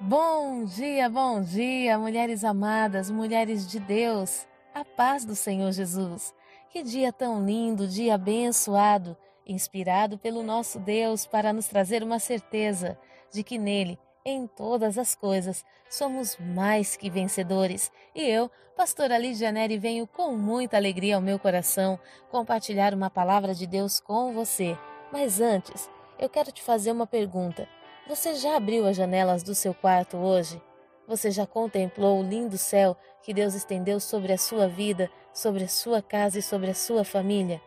Bom dia, bom dia, mulheres amadas, mulheres de Deus, a paz do Senhor Jesus. Que dia tão lindo, dia abençoado, inspirado pelo nosso Deus para nos trazer uma certeza de que nele, em todas as coisas, somos mais que vencedores. E eu, pastora Lídia Neri, venho com muita alegria ao meu coração compartilhar uma palavra de Deus com você. Mas antes, eu quero te fazer uma pergunta. Você já abriu as janelas do seu quarto hoje? Você já contemplou o lindo céu que Deus estendeu sobre a sua vida, sobre a sua casa e sobre a sua família?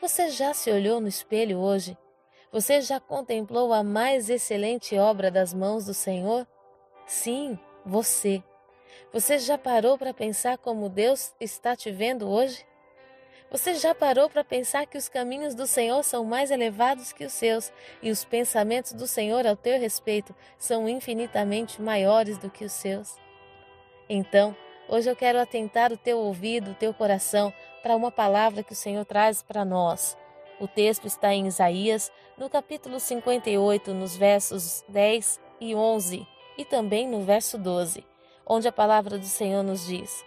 Você já se olhou no espelho hoje? Você já contemplou a mais excelente obra das mãos do Senhor? Sim, você. Você já parou para pensar como Deus está te vendo hoje? Você já parou para pensar que os caminhos do Senhor são mais elevados que os seus e os pensamentos do Senhor ao teu respeito são infinitamente maiores do que os seus? Então, hoje eu quero atentar o teu ouvido, o teu coração para uma palavra que o Senhor traz para nós. O texto está em Isaías, no capítulo 58, nos versos 10 e 11, e também no verso 12, onde a palavra do Senhor nos diz: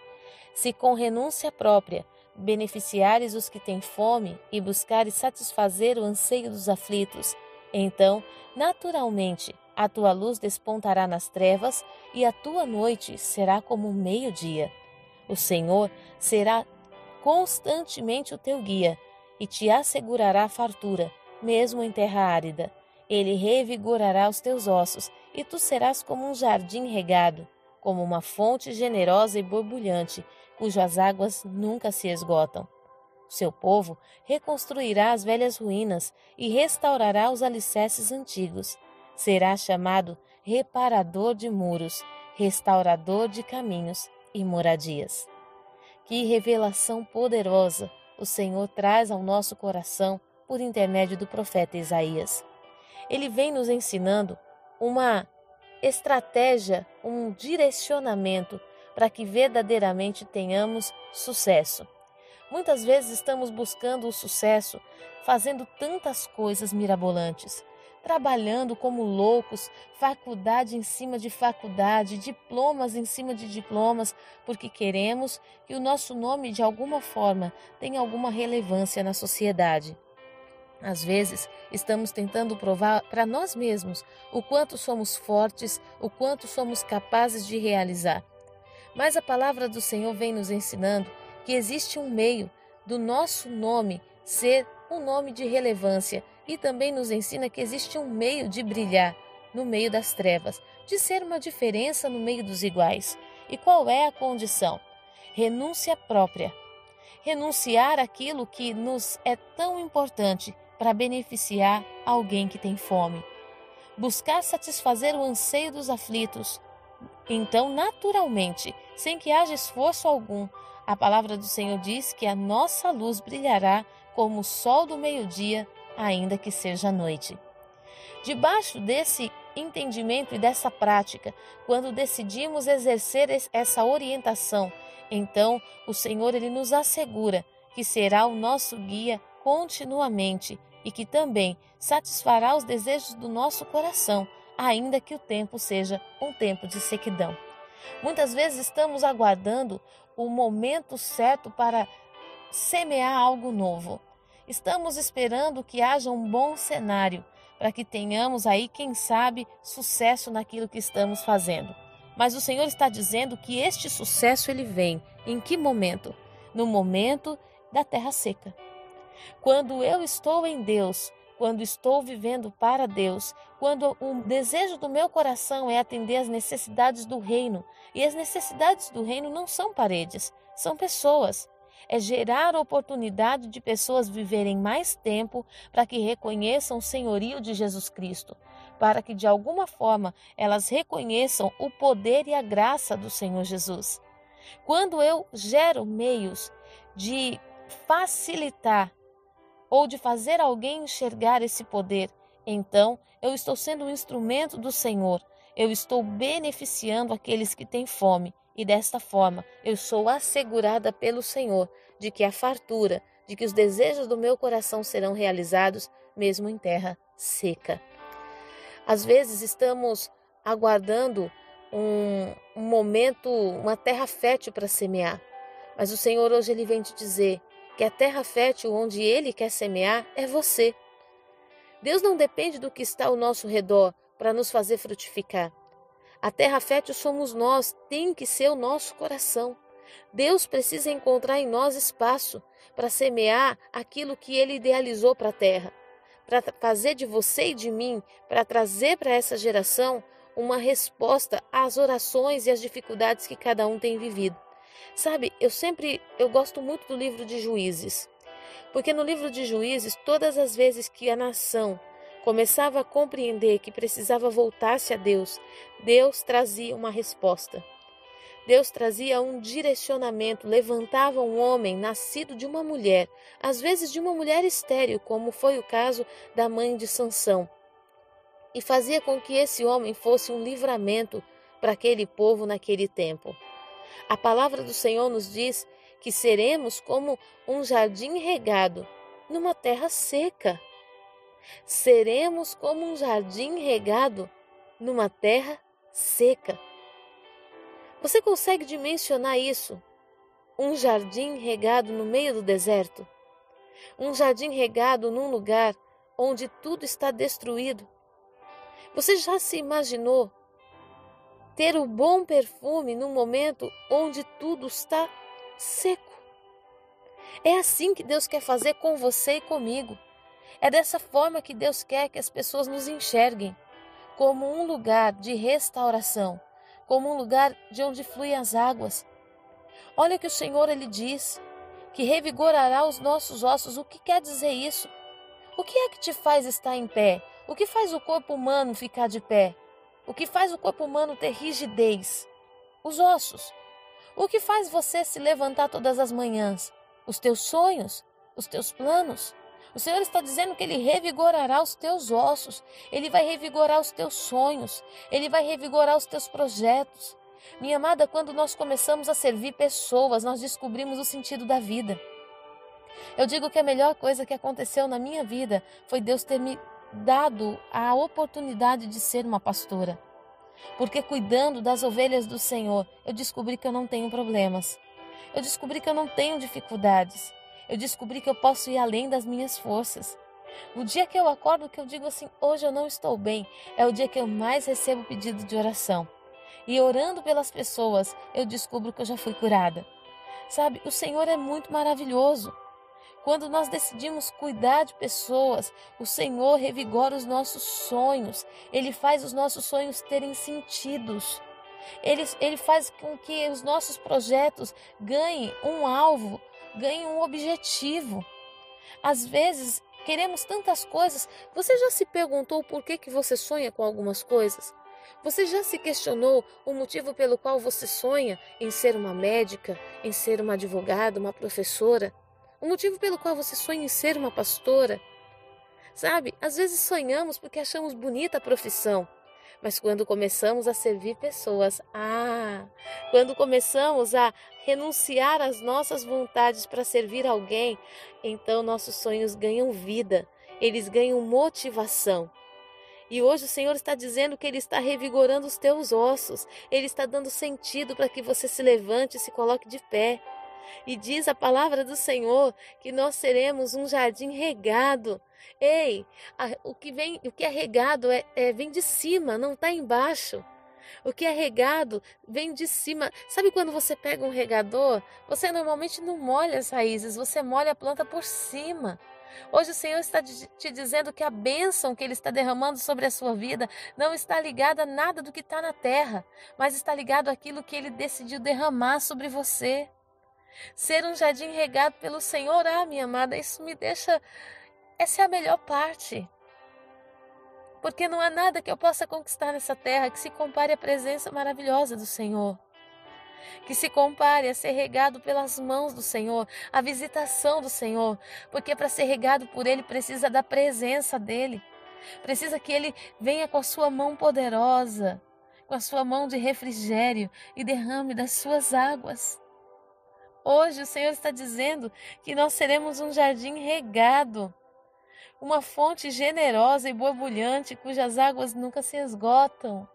Se com renúncia própria beneficiares os que têm fome e buscares satisfazer o anseio dos aflitos, então, naturalmente, a tua luz despontará nas trevas e a tua noite será como o meio-dia. O Senhor será constantemente o teu guia e te assegurará fartura, mesmo em terra árida. Ele revigorará os teus ossos e tu serás como um jardim regado, como uma fonte generosa e borbulhante cujas águas nunca se esgotam. Seu povo reconstruirá as velhas ruínas e restaurará os alicerces antigos. Será chamado reparador de muros, restaurador de caminhos e moradias. Que revelação poderosa o Senhor traz ao nosso coração por intermédio do profeta Isaías. Ele vem nos ensinando uma estratégia, um direcionamento para que verdadeiramente tenhamos sucesso. Muitas vezes estamos buscando o sucesso fazendo tantas coisas mirabolantes, trabalhando como loucos, faculdade em cima de faculdade, diplomas em cima de diplomas, porque queremos que o nosso nome de alguma forma tenha alguma relevância na sociedade. Às vezes, estamos tentando provar para nós mesmos o quanto somos fortes, o quanto somos capazes de realizar. Mas a palavra do Senhor vem nos ensinando que existe um meio do nosso nome ser um nome de relevância e também nos ensina que existe um meio de brilhar no meio das trevas, de ser uma diferença no meio dos iguais. E qual é a condição? Renúncia própria. Renunciar aquilo que nos é tão importante para beneficiar alguém que tem fome. Buscar satisfazer o anseio dos aflitos, então, naturalmente, sem que haja esforço algum, a palavra do Senhor diz que a nossa luz brilhará como o sol do meio-dia, ainda que seja noite. Debaixo desse entendimento e dessa prática, quando decidimos exercer essa orientação, então o Senhor ele nos assegura que será o nosso guia continuamente e que também satisfará os desejos do nosso coração ainda que o tempo seja um tempo de sequidão. Muitas vezes estamos aguardando o momento certo para semear algo novo. Estamos esperando que haja um bom cenário para que tenhamos aí, quem sabe, sucesso naquilo que estamos fazendo. Mas o Senhor está dizendo que este sucesso ele vem em que momento? No momento da terra seca. Quando eu estou em Deus, quando estou vivendo para Deus, quando o desejo do meu coração é atender às necessidades do reino. E as necessidades do reino não são paredes, são pessoas. É gerar oportunidade de pessoas viverem mais tempo para que reconheçam o senhorio de Jesus Cristo, para que de alguma forma elas reconheçam o poder e a graça do Senhor Jesus. Quando eu gero meios de facilitar ou de fazer alguém enxergar esse poder, então eu estou sendo um instrumento do Senhor. Eu estou beneficiando aqueles que têm fome e desta forma eu sou assegurada pelo Senhor de que a fartura, de que os desejos do meu coração serão realizados mesmo em terra seca. Às vezes estamos aguardando um, um momento, uma terra fértil para semear. Mas o Senhor hoje ele vem te dizer que a terra fértil onde ele quer semear é você. Deus não depende do que está ao nosso redor para nos fazer frutificar. A terra fértil somos nós, tem que ser o nosso coração. Deus precisa encontrar em nós espaço para semear aquilo que ele idealizou para a terra, para fazer de você e de mim, para trazer para essa geração uma resposta às orações e às dificuldades que cada um tem vivido. Sabe, eu sempre eu gosto muito do livro de Juízes. Porque no livro de Juízes, todas as vezes que a nação começava a compreender que precisava voltar-se a Deus, Deus trazia uma resposta. Deus trazia um direcionamento, levantava um homem nascido de uma mulher, às vezes de uma mulher estéril, como foi o caso da mãe de Sansão, e fazia com que esse homem fosse um livramento para aquele povo naquele tempo. A palavra do Senhor nos diz que seremos como um jardim regado numa terra seca. Seremos como um jardim regado numa terra seca. Você consegue dimensionar isso? Um jardim regado no meio do deserto? Um jardim regado num lugar onde tudo está destruído? Você já se imaginou ter o bom perfume no momento onde tudo está seco? É assim que Deus quer fazer com você e comigo. É dessa forma que Deus quer que as pessoas nos enxerguem como um lugar de restauração, como um lugar de onde fluem as águas. Olha que o Senhor ele diz que revigorará os nossos ossos. O que quer dizer isso? O que é que te faz estar em pé? O que faz o corpo humano ficar de pé? O que faz o corpo humano ter rigidez? Os ossos. O que faz você se levantar todas as manhãs? Os teus sonhos, os teus planos. O Senhor está dizendo que Ele revigorará os teus ossos, Ele vai revigorar os teus sonhos, Ele vai revigorar os teus projetos. Minha amada, quando nós começamos a servir pessoas, nós descobrimos o sentido da vida. Eu digo que a melhor coisa que aconteceu na minha vida foi Deus ter me dado a oportunidade de ser uma pastora. Porque cuidando das ovelhas do Senhor, eu descobri que eu não tenho problemas. Eu descobri que eu não tenho dificuldades. Eu descobri que eu posso ir além das minhas forças. O dia que eu acordo, que eu digo assim, hoje eu não estou bem, é o dia que eu mais recebo pedido de oração. E orando pelas pessoas, eu descubro que eu já fui curada. Sabe, o Senhor é muito maravilhoso. Quando nós decidimos cuidar de pessoas, o Senhor revigora os nossos sonhos. Ele faz os nossos sonhos terem sentidos. Ele, ele faz com que os nossos projetos ganhem um alvo, ganhe um objetivo. Às vezes, queremos tantas coisas. Você já se perguntou por que, que você sonha com algumas coisas? Você já se questionou o motivo pelo qual você sonha em ser uma médica, em ser uma advogada, uma professora? O motivo pelo qual você sonha em ser uma pastora? Sabe, às vezes sonhamos porque achamos bonita a profissão. Mas quando começamos a servir pessoas, ah, quando começamos a renunciar às nossas vontades para servir alguém, então nossos sonhos ganham vida, eles ganham motivação. E hoje o Senhor está dizendo que Ele está revigorando os teus ossos, Ele está dando sentido para que você se levante e se coloque de pé. E diz a palavra do Senhor que nós seremos um jardim regado. Ei, a, o que vem, o que é regado é, é vem de cima, não está embaixo. O que é regado vem de cima. Sabe quando você pega um regador? Você normalmente não molha as raízes, você molha a planta por cima. Hoje o Senhor está te dizendo que a bênção que Ele está derramando sobre a sua vida não está ligada a nada do que está na terra, mas está ligado àquilo que Ele decidiu derramar sobre você. Ser um jardim regado pelo Senhor, ah, minha amada, isso me deixa. Essa é a melhor parte. Porque não há nada que eu possa conquistar nessa terra que se compare à presença maravilhosa do Senhor. Que se compare a ser regado pelas mãos do Senhor, a visitação do Senhor. Porque para ser regado por Ele precisa da presença dEle. Precisa que Ele venha com a sua mão poderosa, com a sua mão de refrigério e derrame das suas águas. Hoje o Senhor está dizendo que nós seremos um jardim regado, uma fonte generosa e borbulhante cujas águas nunca se esgotam.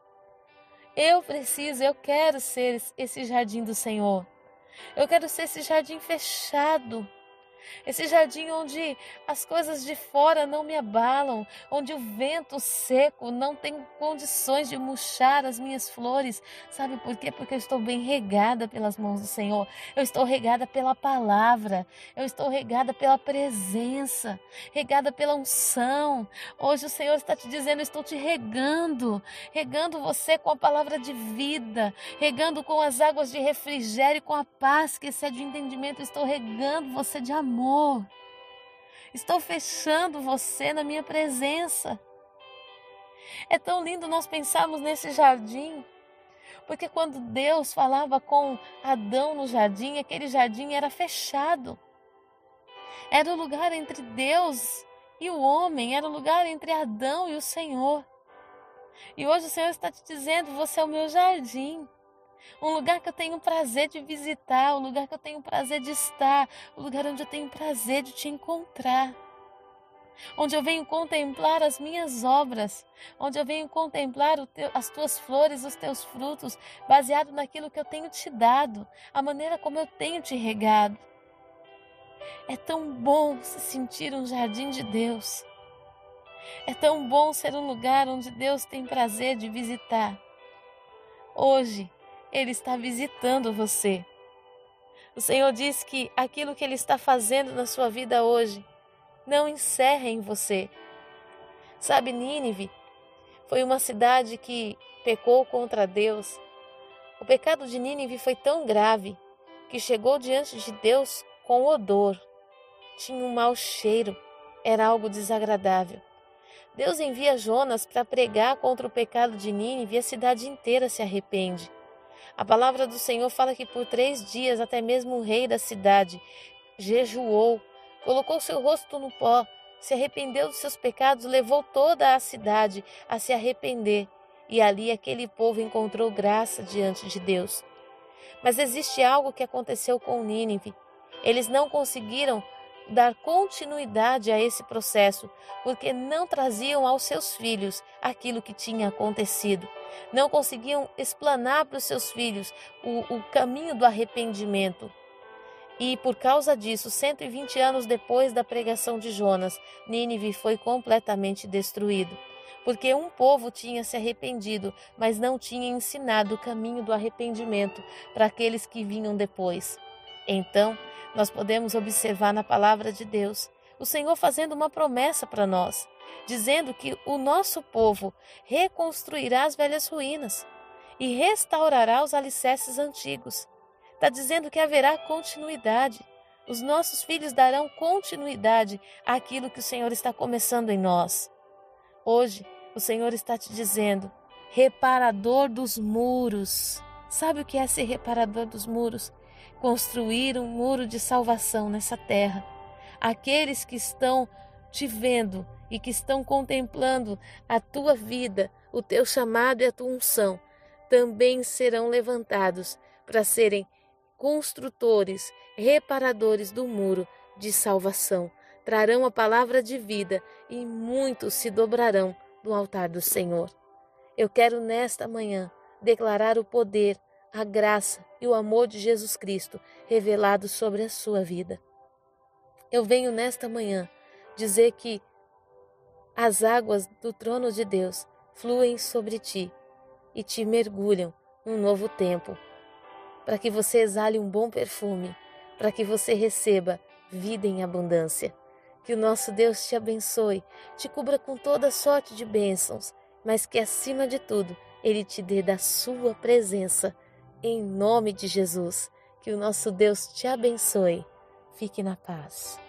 Eu preciso, eu quero ser esse jardim do Senhor. Eu quero ser esse jardim fechado esse jardim onde as coisas de fora não me abalam, onde o vento seco não tem condições de murchar as minhas flores. Sabe por quê? Porque eu estou bem regada pelas mãos do Senhor. Eu estou regada pela palavra. Eu estou regada pela presença, regada pela unção. Hoje o Senhor está te dizendo: estou te regando, regando você com a palavra de vida, regando com as águas de refrigério, com a paz que excede o entendimento. Estou regando você de amor amor. Estou fechando você na minha presença. É tão lindo nós pensarmos nesse jardim, porque quando Deus falava com Adão no jardim, aquele jardim era fechado. Era o lugar entre Deus e o homem, era o lugar entre Adão e o Senhor. E hoje o Senhor está te dizendo: você é o meu jardim um lugar que eu tenho prazer de visitar, um lugar que eu tenho prazer de estar, um lugar onde eu tenho prazer de te encontrar. Onde eu venho contemplar as minhas obras, onde eu venho contemplar teu, as tuas flores, os teus frutos, baseado naquilo que eu tenho te dado, a maneira como eu tenho te regado. É tão bom se sentir um jardim de Deus. É tão bom ser um lugar onde Deus tem prazer de visitar. Hoje, ele está visitando você. O Senhor diz que aquilo que Ele está fazendo na sua vida hoje não encerra em você. Sabe, Nínive foi uma cidade que pecou contra Deus. O pecado de Nínive foi tão grave que chegou diante de Deus com odor. Tinha um mau cheiro, era algo desagradável. Deus envia Jonas para pregar contra o pecado de Nínive e a cidade inteira se arrepende. A palavra do Senhor fala que por três dias até mesmo o rei da cidade jejuou, colocou seu rosto no pó, se arrependeu dos seus pecados, levou toda a cidade a se arrepender. E ali aquele povo encontrou graça diante de Deus. Mas existe algo que aconteceu com Nínive. Eles não conseguiram dar continuidade a esse processo, porque não traziam aos seus filhos aquilo que tinha acontecido. Não conseguiam explanar para os seus filhos o, o caminho do arrependimento. E por causa disso, 120 anos depois da pregação de Jonas, Nínive foi completamente destruído. Porque um povo tinha se arrependido, mas não tinha ensinado o caminho do arrependimento para aqueles que vinham depois. Então, nós podemos observar na palavra de Deus o Senhor fazendo uma promessa para nós, dizendo que o nosso povo reconstruirá as velhas ruínas e restaurará os alicerces antigos. Está dizendo que haverá continuidade. Os nossos filhos darão continuidade àquilo que o Senhor está começando em nós. Hoje, o Senhor está te dizendo: reparador dos muros. Sabe o que é ser reparador dos muros? Construir um muro de salvação nessa terra. Aqueles que estão te vendo e que estão contemplando a tua vida, o teu chamado e a tua unção, também serão levantados para serem construtores, reparadores do muro de salvação. Trarão a palavra de vida e muitos se dobrarão no altar do Senhor. Eu quero nesta manhã declarar o poder, a graça e o amor de Jesus Cristo revelado sobre a sua vida. Eu venho nesta manhã dizer que as águas do trono de Deus fluem sobre ti e te mergulham num novo tempo, para que você exale um bom perfume, para que você receba vida em abundância. Que o nosso Deus te abençoe, te cubra com toda sorte de bênçãos, mas que acima de tudo Ele te dê da sua presença em nome de Jesus, que o nosso Deus te abençoe. Fique na paz.